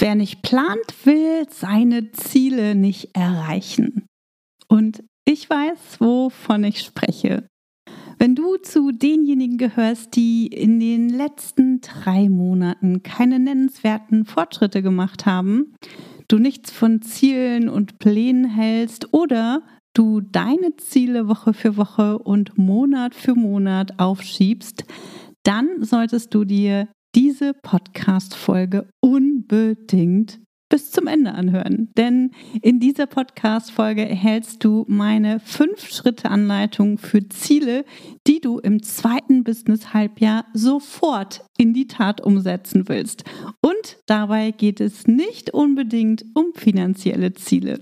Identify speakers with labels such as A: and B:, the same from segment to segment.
A: Wer nicht plant, will seine Ziele nicht erreichen. Und ich weiß, wovon ich spreche. Wenn du zu denjenigen gehörst, die in den letzten drei Monaten keine nennenswerten Fortschritte gemacht haben, du nichts von Zielen und Plänen hältst oder du deine Ziele Woche für Woche und Monat für Monat aufschiebst, dann solltest du dir diese Podcast-Folge unbedingt bis zum Ende anhören. Denn in dieser Podcast-Folge erhältst du meine Fünf-Schritte-Anleitung für Ziele, die du im zweiten Business-Halbjahr sofort in die Tat umsetzen willst. Und dabei geht es nicht unbedingt um finanzielle Ziele.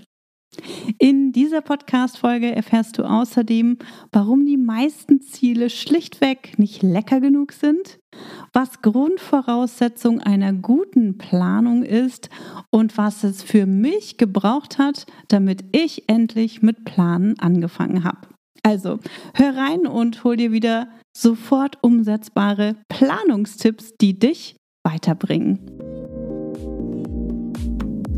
A: In dieser Podcast-Folge erfährst du außerdem, warum die meisten Ziele schlichtweg nicht lecker genug sind, was Grundvoraussetzung einer guten Planung ist und was es für mich gebraucht hat, damit ich endlich mit Planen angefangen habe. Also, hör rein und hol dir wieder sofort umsetzbare Planungstipps, die dich weiterbringen.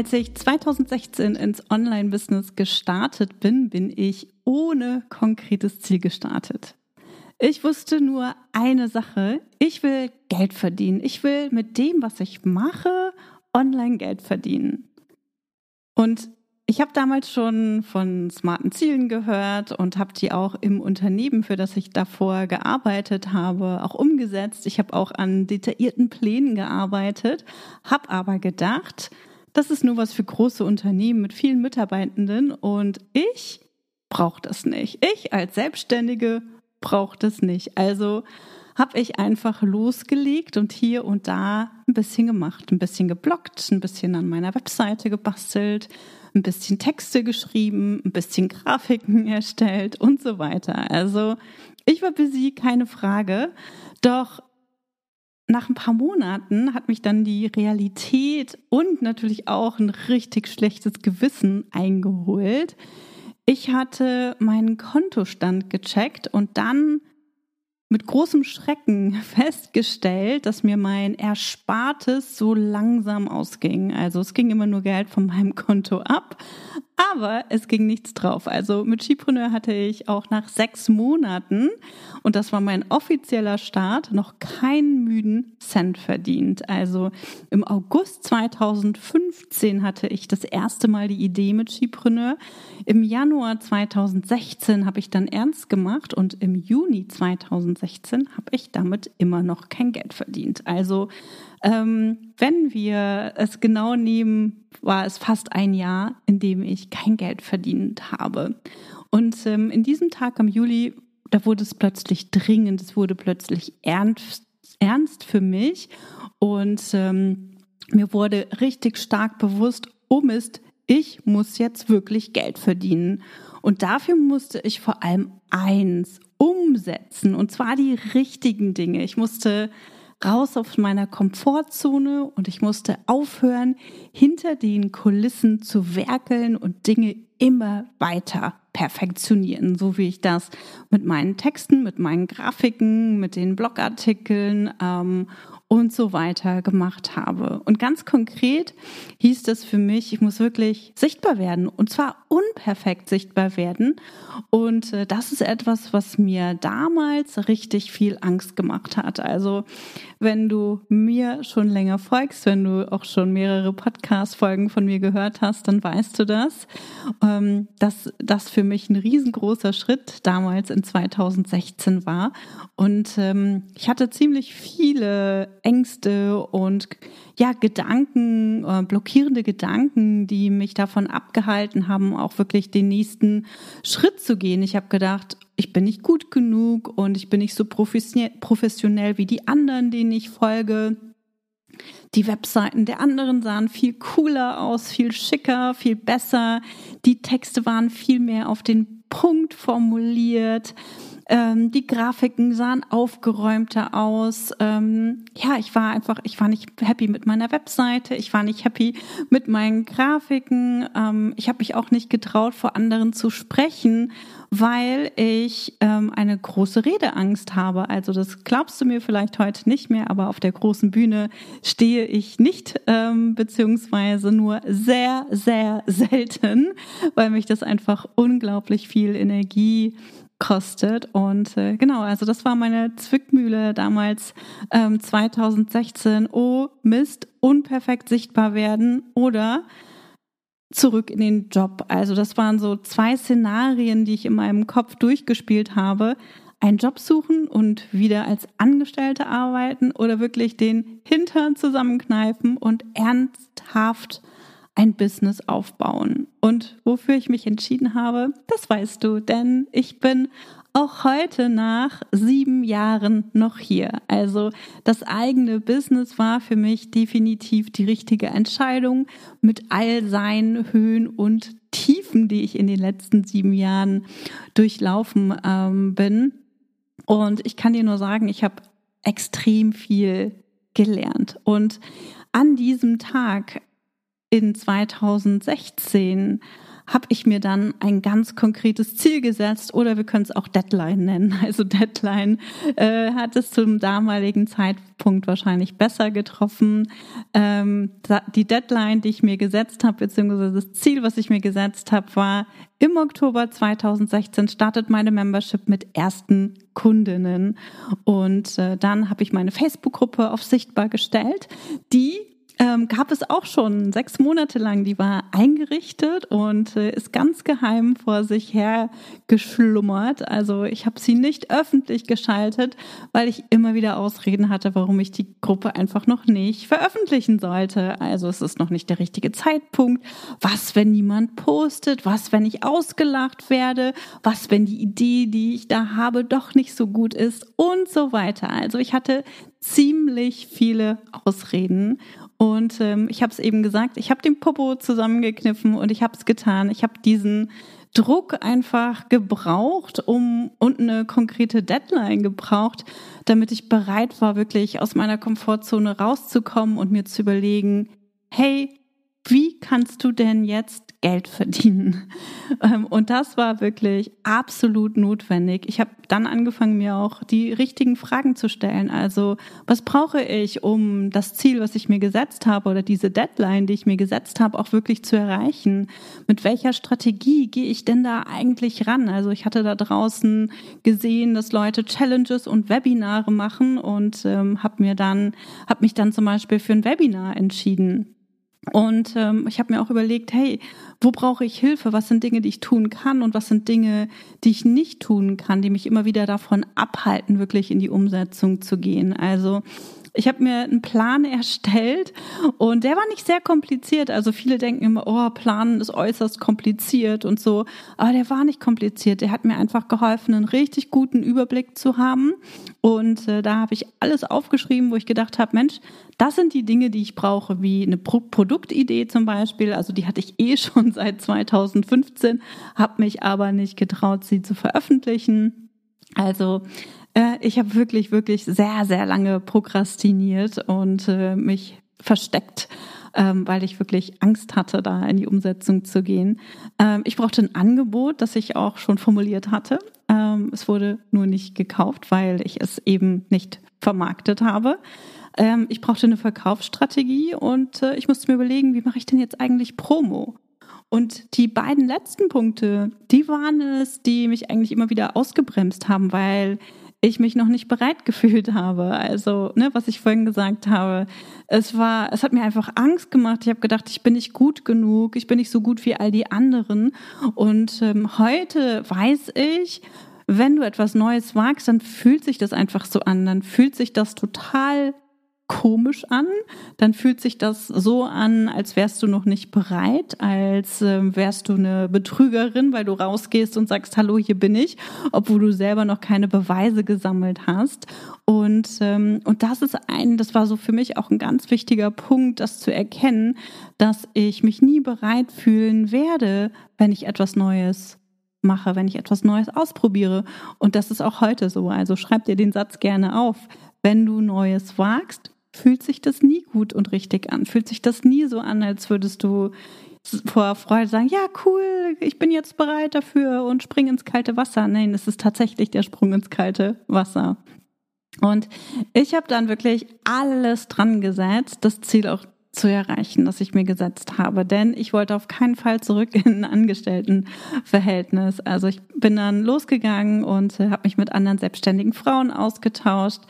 A: Als ich 2016 ins Online-Business gestartet bin, bin ich ohne konkretes Ziel gestartet. Ich wusste nur eine Sache. Ich will Geld verdienen. Ich will mit dem, was ich mache, online Geld verdienen. Und ich habe damals schon von smarten Zielen gehört und habe die auch im Unternehmen, für das ich davor gearbeitet habe, auch umgesetzt. Ich habe auch an detaillierten Plänen gearbeitet, habe aber gedacht, das ist nur was für große Unternehmen mit vielen Mitarbeitenden und ich brauche das nicht. Ich als Selbstständige brauche das nicht. Also habe ich einfach losgelegt und hier und da ein bisschen gemacht, ein bisschen geblockt, ein bisschen an meiner Webseite gebastelt, ein bisschen Texte geschrieben, ein bisschen Grafiken erstellt und so weiter. Also ich war busy, keine Frage. Doch nach ein paar Monaten hat mich dann die Realität und natürlich auch ein richtig schlechtes Gewissen eingeholt. Ich hatte meinen Kontostand gecheckt und dann mit großem Schrecken festgestellt, dass mir mein Erspartes so langsam ausging. Also es ging immer nur Geld von meinem Konto ab, aber es ging nichts drauf. Also mit Skipreneur hatte ich auch nach sechs Monaten, und das war mein offizieller Start, noch keinen müden Cent verdient. Also im August 2015 hatte ich das erste Mal die Idee mit Skipreneur. Im Januar 2016 habe ich dann ernst gemacht und im Juni 2016 habe ich damit immer noch kein Geld verdient. Also ähm, wenn wir es genau nehmen, war es fast ein Jahr, in dem ich kein Geld verdient habe. Und ähm, in diesem Tag am Juli, da wurde es plötzlich dringend, es wurde plötzlich ernst, ernst für mich. Und ähm, mir wurde richtig stark bewusst, oh Mist, ich muss jetzt wirklich Geld verdienen. Und dafür musste ich vor allem eins umsetzen, und zwar die richtigen Dinge. Ich musste raus aus meiner Komfortzone und ich musste aufhören, hinter den Kulissen zu werkeln und Dinge immer weiter perfektionieren, so wie ich das mit meinen Texten, mit meinen Grafiken, mit den Blogartikeln ähm, und so weiter gemacht habe. Und ganz konkret hieß das für mich, ich muss wirklich sichtbar werden und zwar unperfekt sichtbar werden. Und äh, das ist etwas, was mir damals richtig viel Angst gemacht hat. Also wenn du mir schon länger folgst, wenn du auch schon mehrere Podcast-Folgen von mir gehört hast, dann weißt du das, ähm, dass das für mich ein riesengroßer Schritt damals in 2016 war. Und ähm, ich hatte ziemlich viele Ängste und ja, Gedanken, äh, blockierende Gedanken, die mich davon abgehalten haben, auch wirklich den nächsten Schritt zu gehen. Ich habe gedacht, ich bin nicht gut genug und ich bin nicht so professionell wie die anderen, denen ich folge. Die Webseiten der anderen sahen viel cooler aus, viel schicker, viel besser. Die Texte waren viel mehr auf den Punkt formuliert. Ähm, die Grafiken sahen aufgeräumter aus. Ähm, ja, ich war einfach, ich war nicht happy mit meiner Webseite. Ich war nicht happy mit meinen Grafiken. Ähm, ich habe mich auch nicht getraut, vor anderen zu sprechen, weil ich ähm, eine große Redeangst habe. Also das glaubst du mir vielleicht heute nicht mehr, aber auf der großen Bühne stehe ich nicht, ähm, beziehungsweise nur sehr, sehr selten, weil mich das einfach unglaublich viel Energie kostet. Und äh, genau, also das war meine Zwickmühle damals ähm, 2016. Oh Mist, unperfekt sichtbar werden oder zurück in den Job. Also das waren so zwei Szenarien, die ich in meinem Kopf durchgespielt habe. Einen Job suchen und wieder als Angestellte arbeiten oder wirklich den Hintern zusammenkneifen und ernsthaft ein Business aufbauen. Und wofür ich mich entschieden habe, das weißt du, denn ich bin auch heute nach sieben Jahren noch hier. Also das eigene Business war für mich definitiv die richtige Entscheidung mit all seinen Höhen und Tiefen, die ich in den letzten sieben Jahren durchlaufen ähm, bin. Und ich kann dir nur sagen, ich habe extrem viel gelernt. Und an diesem Tag in 2016 habe ich mir dann ein ganz konkretes Ziel gesetzt oder wir können es auch Deadline nennen. Also Deadline äh, hat es zum damaligen Zeitpunkt wahrscheinlich besser getroffen. Ähm, die Deadline, die ich mir gesetzt habe, beziehungsweise das Ziel, was ich mir gesetzt habe, war im Oktober 2016 startet meine Membership mit ersten Kundinnen und äh, dann habe ich meine Facebook-Gruppe auf sichtbar gestellt, die ähm, gab es auch schon sechs Monate lang. Die war eingerichtet und äh, ist ganz geheim vor sich her geschlummert. Also ich habe sie nicht öffentlich geschaltet, weil ich immer wieder Ausreden hatte, warum ich die Gruppe einfach noch nicht veröffentlichen sollte. Also es ist noch nicht der richtige Zeitpunkt. Was, wenn niemand postet? Was, wenn ich ausgelacht werde? Was, wenn die Idee, die ich da habe, doch nicht so gut ist? Und so weiter. Also ich hatte ziemlich viele Ausreden und ähm, ich habe es eben gesagt, ich habe den Popo zusammengekniffen und ich habe es getan. Ich habe diesen Druck einfach gebraucht, um und eine konkrete Deadline gebraucht, damit ich bereit war, wirklich aus meiner Komfortzone rauszukommen und mir zu überlegen, hey, wie kannst du denn jetzt Geld verdienen? Ähm, und das war wirklich absolut notwendig. Ich habe dann angefangen, mir auch die richtigen Fragen zu stellen. Also, was brauche ich, um das Ziel, was ich mir gesetzt habe oder diese Deadline, die ich mir gesetzt habe, auch wirklich zu erreichen? Mit welcher Strategie gehe ich denn da eigentlich ran? Also, ich hatte da draußen gesehen, dass Leute Challenges und Webinare machen und ähm, habe mir dann, habe mich dann zum Beispiel für ein Webinar entschieden. Und ähm, ich habe mir auch überlegt, hey, wo brauche ich Hilfe? Was sind Dinge, die ich tun kann und was sind Dinge, die ich nicht tun kann, die mich immer wieder davon abhalten, wirklich in die Umsetzung zu gehen? Also ich habe mir einen Plan erstellt und der war nicht sehr kompliziert. Also viele denken immer, oh, Planen ist äußerst kompliziert und so. Aber der war nicht kompliziert. Der hat mir einfach geholfen, einen richtig guten Überblick zu haben. Und äh, da habe ich alles aufgeschrieben, wo ich gedacht habe, Mensch, das sind die Dinge, die ich brauche, wie eine Pro Produktidee zum Beispiel. Also die hatte ich eh schon seit 2015, habe mich aber nicht getraut, sie zu veröffentlichen. Also äh, ich habe wirklich, wirklich sehr, sehr lange prokrastiniert und äh, mich versteckt, ähm, weil ich wirklich Angst hatte, da in die Umsetzung zu gehen. Ähm, ich brauchte ein Angebot, das ich auch schon formuliert hatte. Ähm, es wurde nur nicht gekauft, weil ich es eben nicht vermarktet habe. Ich brauchte eine Verkaufsstrategie und äh, ich musste mir überlegen, wie mache ich denn jetzt eigentlich Promo? Und die beiden letzten Punkte, die waren es, die mich eigentlich immer wieder ausgebremst haben, weil ich mich noch nicht bereit gefühlt habe. Also, ne, was ich vorhin gesagt habe, es war, es hat mir einfach Angst gemacht. Ich habe gedacht, ich bin nicht gut genug, ich bin nicht so gut wie all die anderen. Und ähm, heute weiß ich, wenn du etwas Neues wagst, dann fühlt sich das einfach so an, dann fühlt sich das total komisch an, dann fühlt sich das so an, als wärst du noch nicht bereit, als äh, wärst du eine Betrügerin, weil du rausgehst und sagst, hallo, hier bin ich, obwohl du selber noch keine Beweise gesammelt hast. Und, ähm, und das ist ein, das war so für mich auch ein ganz wichtiger Punkt, das zu erkennen, dass ich mich nie bereit fühlen werde, wenn ich etwas Neues mache, wenn ich etwas Neues ausprobiere. Und das ist auch heute so. Also schreib dir den Satz gerne auf. Wenn du Neues wagst, fühlt sich das nie gut und richtig an. Fühlt sich das nie so an, als würdest du vor Freude sagen, ja, cool, ich bin jetzt bereit dafür und spring ins kalte Wasser. Nein, es ist tatsächlich der Sprung ins kalte Wasser. Und ich habe dann wirklich alles dran gesetzt, das Ziel auch zu erreichen, das ich mir gesetzt habe. Denn ich wollte auf keinen Fall zurück in ein Angestelltenverhältnis. Also ich bin dann losgegangen und habe mich mit anderen selbstständigen Frauen ausgetauscht,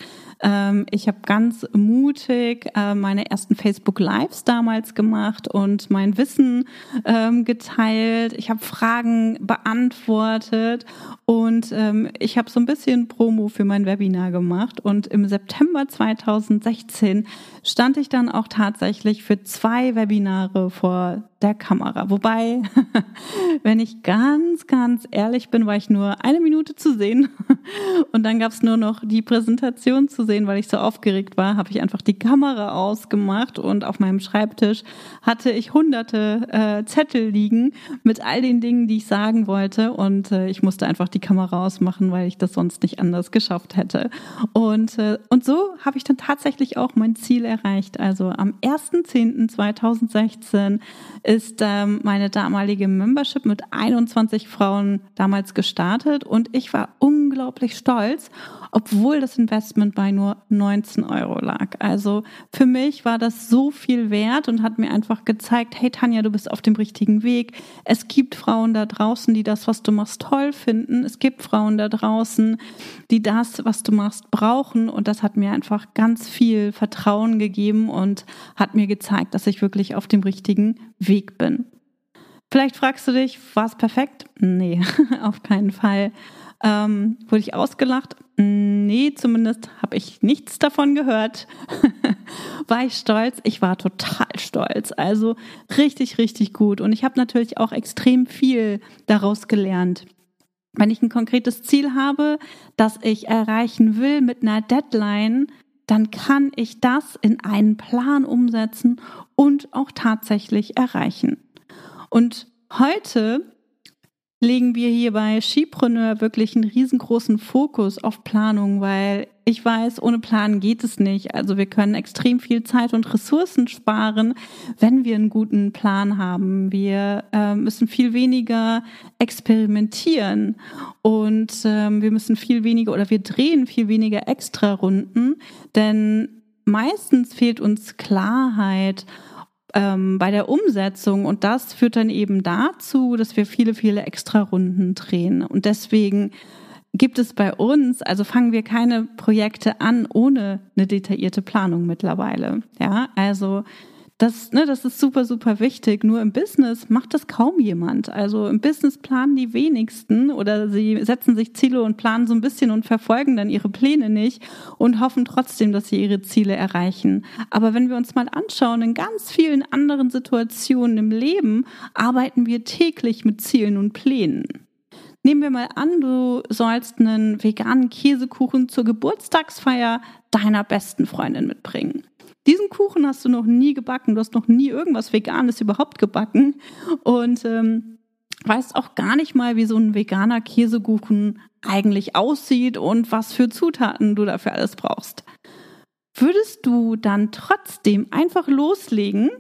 A: ähm, ich habe ganz mutig äh, meine ersten Facebook Lives damals gemacht und mein Wissen ähm, geteilt. Ich habe Fragen beantwortet und ähm, ich habe so ein bisschen Promo für mein Webinar gemacht. Und im September 2016 stand ich dann auch tatsächlich für zwei Webinare vor der Kamera. Wobei, wenn ich ganz, ganz ehrlich bin, war ich nur eine Minute zu sehen und dann gab es nur noch die Präsentation zu sehen, weil ich so aufgeregt war, habe ich einfach die Kamera ausgemacht und auf meinem Schreibtisch hatte ich hunderte äh, Zettel liegen mit all den Dingen, die ich sagen wollte und äh, ich musste einfach die Kamera ausmachen, weil ich das sonst nicht anders geschafft hätte. Und, äh, und so habe ich dann tatsächlich auch mein Ziel erreicht. Also am 1.10.2016 ist ähm, meine damalige Membership mit 21 Frauen damals gestartet und ich war unglaublich stolz, obwohl das Investment bei nur 19 Euro lag. Also für mich war das so viel wert und hat mir einfach gezeigt, hey Tanja, du bist auf dem richtigen Weg. Es gibt Frauen da draußen, die das, was du machst, toll finden. Es gibt Frauen da draußen, die das, was du machst, brauchen. Und das hat mir einfach ganz viel Vertrauen gegeben und hat mir gezeigt, dass ich wirklich auf dem richtigen Weg bin. Vielleicht fragst du dich, war es perfekt? Nee, auf keinen Fall. Ähm, wurde ich ausgelacht? Nee, zumindest habe ich nichts davon gehört. war ich stolz? Ich war total stolz. Also richtig, richtig gut. Und ich habe natürlich auch extrem viel daraus gelernt. Wenn ich ein konkretes Ziel habe, das ich erreichen will mit einer Deadline, dann kann ich das in einen Plan umsetzen und auch tatsächlich erreichen. Und heute legen wir hier bei Skipreneur wirklich einen riesengroßen Fokus auf Planung, weil ich weiß, ohne Plan geht es nicht. Also wir können extrem viel Zeit und Ressourcen sparen, wenn wir einen guten Plan haben. Wir äh, müssen viel weniger experimentieren und ähm, wir müssen viel weniger oder wir drehen viel weniger Extra-Runden, denn meistens fehlt uns Klarheit ähm, bei der Umsetzung. Und das führt dann eben dazu, dass wir viele, viele Extra-Runden drehen. Und deswegen gibt es bei uns, also fangen wir keine Projekte an ohne eine detaillierte Planung mittlerweile. Ja, also das, ne, das ist super, super wichtig. Nur im Business macht das kaum jemand. Also im Business planen die wenigsten oder sie setzen sich Ziele und planen so ein bisschen und verfolgen dann ihre Pläne nicht und hoffen trotzdem, dass sie ihre Ziele erreichen. Aber wenn wir uns mal anschauen, in ganz vielen anderen Situationen im Leben arbeiten wir täglich mit Zielen und Plänen. Nehmen wir mal an, du sollst einen veganen Käsekuchen zur Geburtstagsfeier deiner besten Freundin mitbringen. Diesen Kuchen hast du noch nie gebacken, du hast noch nie irgendwas Veganes überhaupt gebacken und ähm, weißt auch gar nicht mal, wie so ein veganer Käsekuchen eigentlich aussieht und was für Zutaten du dafür alles brauchst. Würdest du dann trotzdem einfach loslegen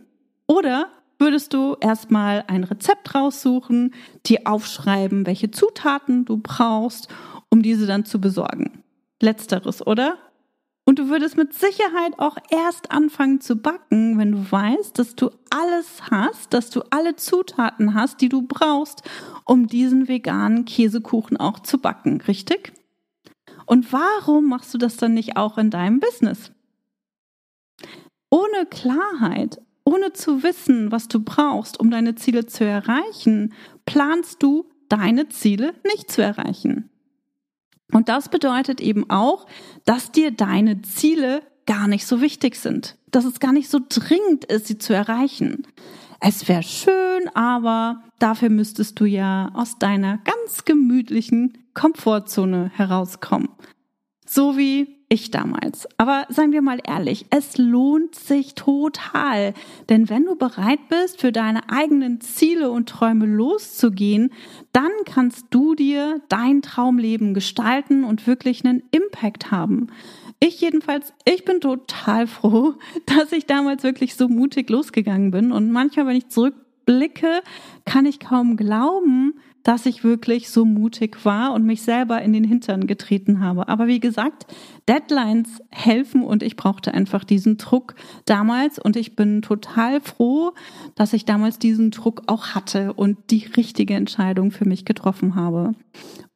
A: oder würdest du erstmal ein Rezept raussuchen, die aufschreiben, welche Zutaten du brauchst, um diese dann zu besorgen. Letzteres, oder? Und du würdest mit Sicherheit auch erst anfangen zu backen, wenn du weißt, dass du alles hast, dass du alle Zutaten hast, die du brauchst, um diesen veganen Käsekuchen auch zu backen, richtig? Und warum machst du das dann nicht auch in deinem Business? Ohne Klarheit, ohne zu wissen, was du brauchst, um deine Ziele zu erreichen, planst du deine Ziele nicht zu erreichen. Und das bedeutet eben auch, dass dir deine Ziele gar nicht so wichtig sind, dass es gar nicht so dringend ist, sie zu erreichen. Es wäre schön, aber dafür müsstest du ja aus deiner ganz gemütlichen Komfortzone herauskommen. So wie ich damals. Aber seien wir mal ehrlich, es lohnt sich total. Denn wenn du bereit bist, für deine eigenen Ziele und Träume loszugehen, dann kannst du dir dein Traumleben gestalten und wirklich einen Impact haben. Ich jedenfalls, ich bin total froh, dass ich damals wirklich so mutig losgegangen bin. Und manchmal, wenn ich zurückblicke, kann ich kaum glauben, dass ich wirklich so mutig war und mich selber in den Hintern getreten habe. Aber wie gesagt, Deadlines helfen und ich brauchte einfach diesen Druck damals und ich bin total froh, dass ich damals diesen Druck auch hatte und die richtige Entscheidung für mich getroffen habe.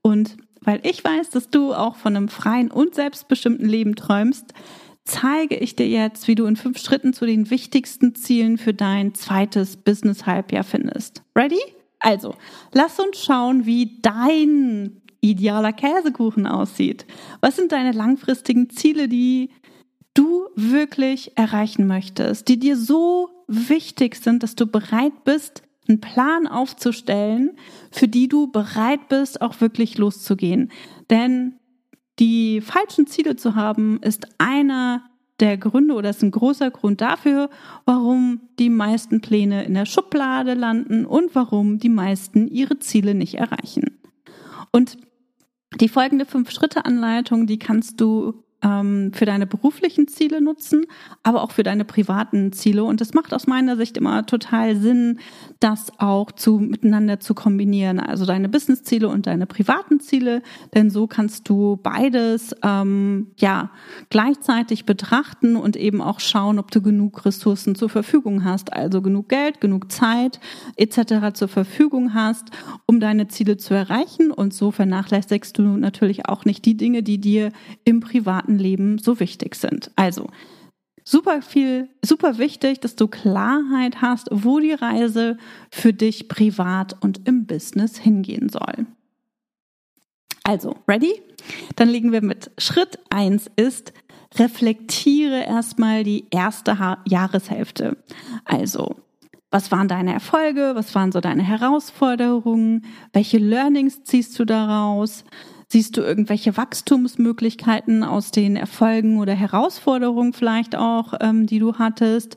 A: Und weil ich weiß, dass du auch von einem freien und selbstbestimmten Leben träumst, zeige ich dir jetzt, wie du in fünf Schritten zu den wichtigsten Zielen für dein zweites Business-Halbjahr findest. Ready? Also, lass uns schauen, wie dein idealer Käsekuchen aussieht. Was sind deine langfristigen Ziele, die du wirklich erreichen möchtest, die dir so wichtig sind, dass du bereit bist, einen Plan aufzustellen, für die du bereit bist, auch wirklich loszugehen. Denn die falschen Ziele zu haben, ist einer der Gründe oder ist ein großer Grund dafür, warum die meisten Pläne in der Schublade landen und warum die meisten ihre Ziele nicht erreichen. Und die folgende Fünf-Schritte-Anleitung, die kannst du ähm, für deine beruflichen Ziele nutzen, aber auch für deine privaten Ziele. Und es macht aus meiner Sicht immer total Sinn, das auch zu, miteinander zu kombinieren. Also deine Business-Ziele und deine privaten Ziele, denn so kannst du beides ähm, ja gleichzeitig betrachten und eben auch schauen, ob du genug Ressourcen zur Verfügung hast, also genug Geld, genug Zeit etc. zur Verfügung hast, um deine Ziele zu erreichen. Und so vernachlässigst du natürlich auch nicht die Dinge, die dir im privaten privaten Leben so wichtig sind. Also super viel, super wichtig, dass du Klarheit hast, wo die Reise für dich privat und im Business hingehen soll. Also, ready? Dann legen wir mit Schritt eins ist, reflektiere erstmal die erste ha Jahreshälfte. Also, was waren deine Erfolge? Was waren so deine Herausforderungen? Welche Learnings ziehst du daraus? Siehst du irgendwelche Wachstumsmöglichkeiten aus den Erfolgen oder Herausforderungen vielleicht auch, ähm, die du hattest?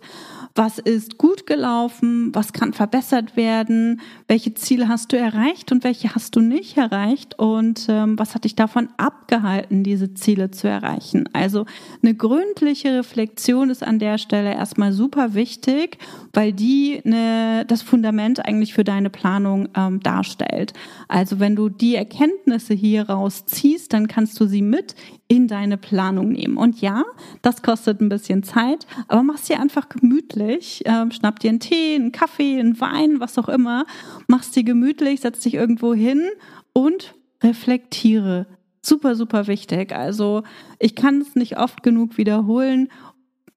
A: Was ist gut gelaufen, was kann verbessert werden, welche Ziele hast du erreicht und welche hast du nicht erreicht und ähm, was hat dich davon abgehalten, diese Ziele zu erreichen. Also eine gründliche Reflexion ist an der Stelle erstmal super wichtig, weil die eine, das Fundament eigentlich für deine Planung ähm, darstellt. Also wenn du die Erkenntnisse hier rausziehst, dann kannst du sie mit in deine Planung nehmen. Und ja, das kostet ein bisschen Zeit, aber mach es dir einfach gemütlich. Ähm, schnapp dir einen Tee, einen Kaffee, einen Wein, was auch immer. Mach es dir gemütlich, setz dich irgendwo hin und reflektiere. Super, super wichtig. Also ich kann es nicht oft genug wiederholen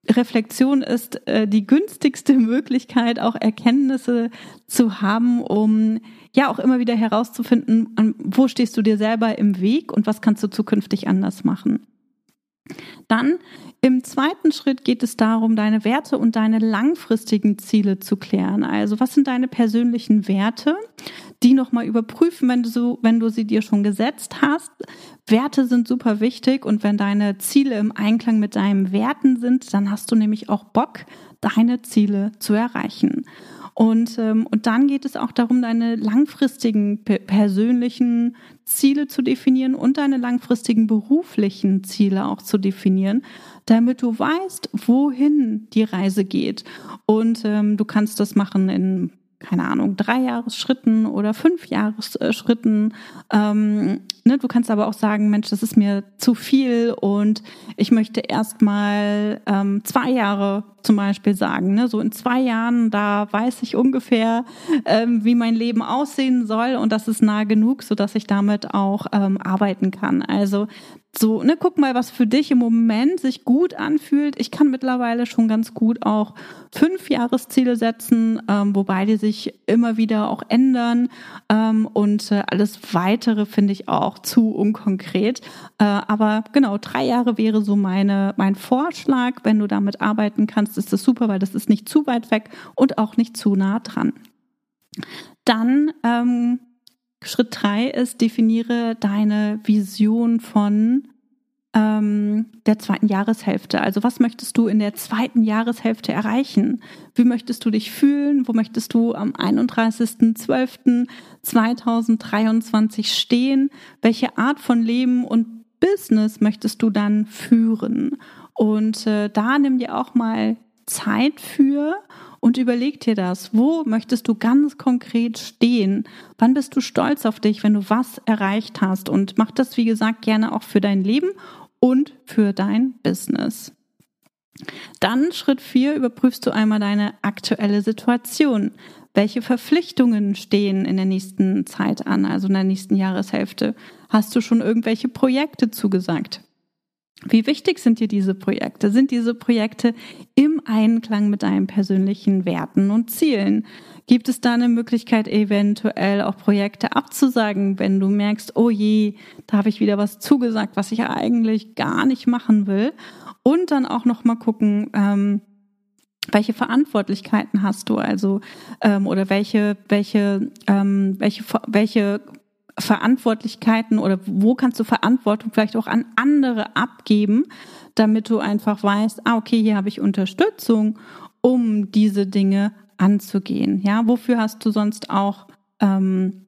A: Reflexion ist äh, die günstigste Möglichkeit, auch Erkenntnisse zu haben, um ja auch immer wieder herauszufinden, wo stehst du dir selber im Weg und was kannst du zukünftig anders machen. Dann im zweiten Schritt geht es darum, deine Werte und deine langfristigen Ziele zu klären. Also was sind deine persönlichen Werte? Die nochmal überprüfen, wenn du, so, wenn du sie dir schon gesetzt hast. Werte sind super wichtig und wenn deine Ziele im Einklang mit deinen Werten sind, dann hast du nämlich auch Bock, deine Ziele zu erreichen. Und, ähm, und dann geht es auch darum, deine langfristigen persönlichen Ziele zu definieren und deine langfristigen beruflichen Ziele auch zu definieren, damit du weißt, wohin die Reise geht. Und ähm, du kannst das machen in keine Ahnung, drei Jahresschritten oder fünf Jahresschritten. Ähm, ne, du kannst aber auch sagen, Mensch, das ist mir zu viel und ich möchte erstmal ähm, zwei Jahre zum Beispiel sagen. Ne? So in zwei Jahren, da weiß ich ungefähr, ähm, wie mein Leben aussehen soll und das ist nah genug, so dass ich damit auch ähm, arbeiten kann. Also so, ne, guck mal, was für dich im Moment sich gut anfühlt. Ich kann mittlerweile schon ganz gut auch fünf Jahresziele setzen, ähm, wobei die sich immer wieder auch ändern. Ähm, und äh, alles weitere finde ich auch zu unkonkret. Äh, aber genau, drei Jahre wäre so meine, mein Vorschlag. Wenn du damit arbeiten kannst, ist das super, weil das ist nicht zu weit weg und auch nicht zu nah dran. Dann ähm, Schritt drei ist, definiere deine Vision von ähm, der zweiten Jahreshälfte. Also was möchtest du in der zweiten Jahreshälfte erreichen? Wie möchtest du dich fühlen? Wo möchtest du am 31.12.2023 stehen? Welche Art von Leben und Business möchtest du dann führen? Und äh, da nimm dir auch mal Zeit für und überleg dir das. Wo möchtest du ganz konkret stehen? Wann bist du stolz auf dich, wenn du was erreicht hast? Und mach das, wie gesagt, gerne auch für dein Leben und für dein Business. Dann Schritt 4 überprüfst du einmal deine aktuelle Situation. Welche Verpflichtungen stehen in der nächsten Zeit an, also in der nächsten Jahreshälfte? Hast du schon irgendwelche Projekte zugesagt? Wie wichtig sind dir diese Projekte? Sind diese Projekte im Einklang mit deinen persönlichen Werten und Zielen? Gibt es da eine Möglichkeit, eventuell auch Projekte abzusagen, wenn du merkst, oh je, da habe ich wieder was zugesagt, was ich eigentlich gar nicht machen will? Und dann auch noch mal gucken, ähm, welche Verantwortlichkeiten hast du also ähm, oder welche welche ähm, welche welche Verantwortlichkeiten oder wo kannst du Verantwortung vielleicht auch an andere abgeben, damit du einfach weißt, ah, okay, hier habe ich Unterstützung, um diese Dinge anzugehen. Ja, wofür hast du sonst auch ähm,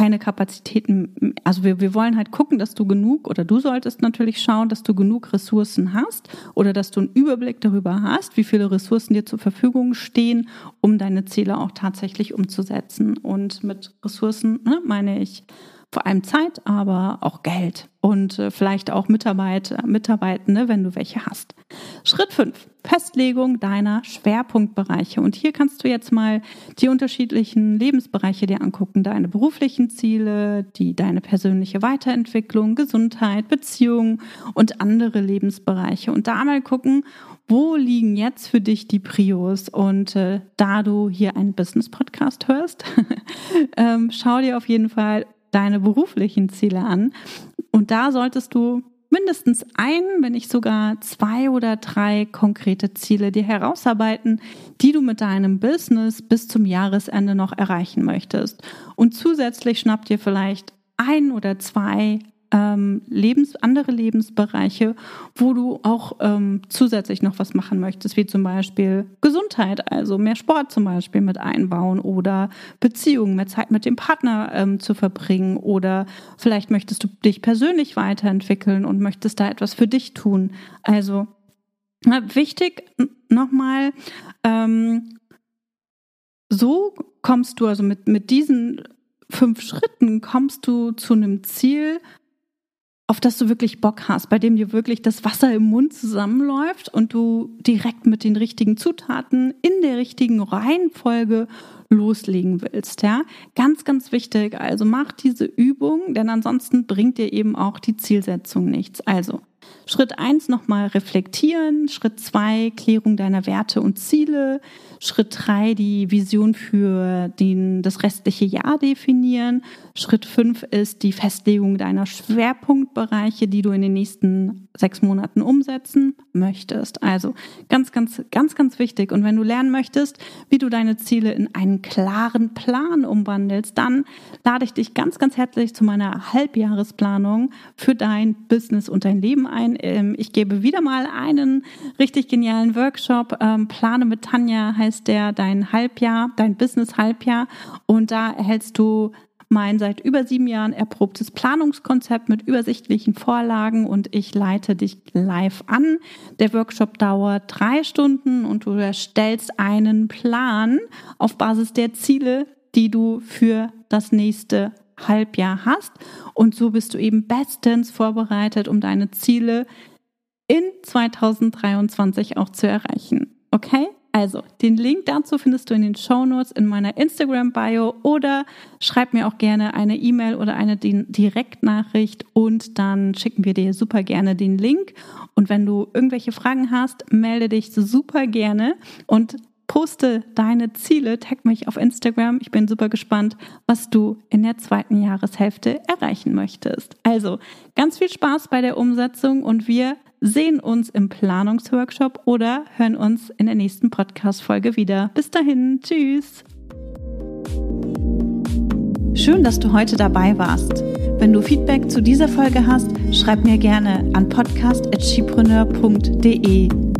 A: keine Kapazitäten, also wir, wir wollen halt gucken, dass du genug oder du solltest natürlich schauen, dass du genug Ressourcen hast oder dass du einen Überblick darüber hast, wie viele Ressourcen dir zur Verfügung stehen, um deine Ziele auch tatsächlich umzusetzen. Und mit Ressourcen ne, meine ich vor allem Zeit, aber auch Geld und äh, vielleicht auch Mitarbeit, Mitarbeitende, wenn du welche hast. Schritt 5. Festlegung deiner Schwerpunktbereiche. Und hier kannst du jetzt mal die unterschiedlichen Lebensbereiche dir angucken. Deine beruflichen Ziele, die, deine persönliche Weiterentwicklung, Gesundheit, Beziehungen und andere Lebensbereiche. Und da mal gucken, wo liegen jetzt für dich die Prios? Und äh, da du hier einen Business-Podcast hörst, ähm, schau dir auf jeden Fall deine beruflichen Ziele an. Und da solltest du mindestens ein, wenn nicht sogar zwei oder drei konkrete Ziele dir herausarbeiten, die du mit deinem Business bis zum Jahresende noch erreichen möchtest. Und zusätzlich schnapp dir vielleicht ein oder zwei ähm, Lebens, andere Lebensbereiche, wo du auch ähm, zusätzlich noch was machen möchtest, wie zum Beispiel Gesundheit, also mehr Sport zum Beispiel mit einbauen oder Beziehungen, mehr Zeit mit dem Partner ähm, zu verbringen oder vielleicht möchtest du dich persönlich weiterentwickeln und möchtest da etwas für dich tun. Also wichtig nochmal, ähm, so kommst du also mit, mit diesen fünf Schritten kommst du zu einem Ziel, auf das du wirklich Bock hast, bei dem dir wirklich das Wasser im Mund zusammenläuft und du direkt mit den richtigen Zutaten in der richtigen Reihenfolge loslegen willst, ja. Ganz, ganz wichtig. Also mach diese Übung, denn ansonsten bringt dir eben auch die Zielsetzung nichts. Also Schritt eins nochmal reflektieren. Schritt zwei Klärung deiner Werte und Ziele. Schritt drei die Vision für den, das restliche Jahr definieren. Schritt fünf ist die Festlegung deiner Schwerpunktbereiche, die du in den nächsten sechs Monaten umsetzen möchtest. Also ganz, ganz, ganz, ganz wichtig. Und wenn du lernen möchtest, wie du deine Ziele in einen klaren Plan umwandelst, dann lade ich dich ganz, ganz herzlich zu meiner Halbjahresplanung für dein Business und dein Leben ein. Ähm, ich gebe wieder mal einen richtig genialen Workshop. Ähm, Plane mit Tanja heißt der dein Halbjahr, dein Business Halbjahr. Und da erhältst du mein seit über sieben Jahren erprobtes Planungskonzept mit übersichtlichen Vorlagen und ich leite dich live an. Der Workshop dauert drei Stunden und du erstellst einen Plan auf Basis der Ziele, die du für das nächste Halbjahr hast. Und so bist du eben bestens vorbereitet, um deine Ziele in 2023 auch zu erreichen. Okay? Also, den Link dazu findest du in den Show Notes in meiner Instagram-Bio oder schreib mir auch gerne eine E-Mail oder eine Direktnachricht und dann schicken wir dir super gerne den Link. Und wenn du irgendwelche Fragen hast, melde dich super gerne und poste deine Ziele, tag mich auf Instagram. Ich bin super gespannt, was du in der zweiten Jahreshälfte erreichen möchtest. Also, ganz viel Spaß bei der Umsetzung und wir sehen uns im Planungsworkshop oder hören uns in der nächsten Podcast-Folge wieder. Bis dahin, tschüss. Schön, dass du heute dabei warst. Wenn du Feedback zu dieser Folge hast, schreib mir gerne an podcast.chipreneur.de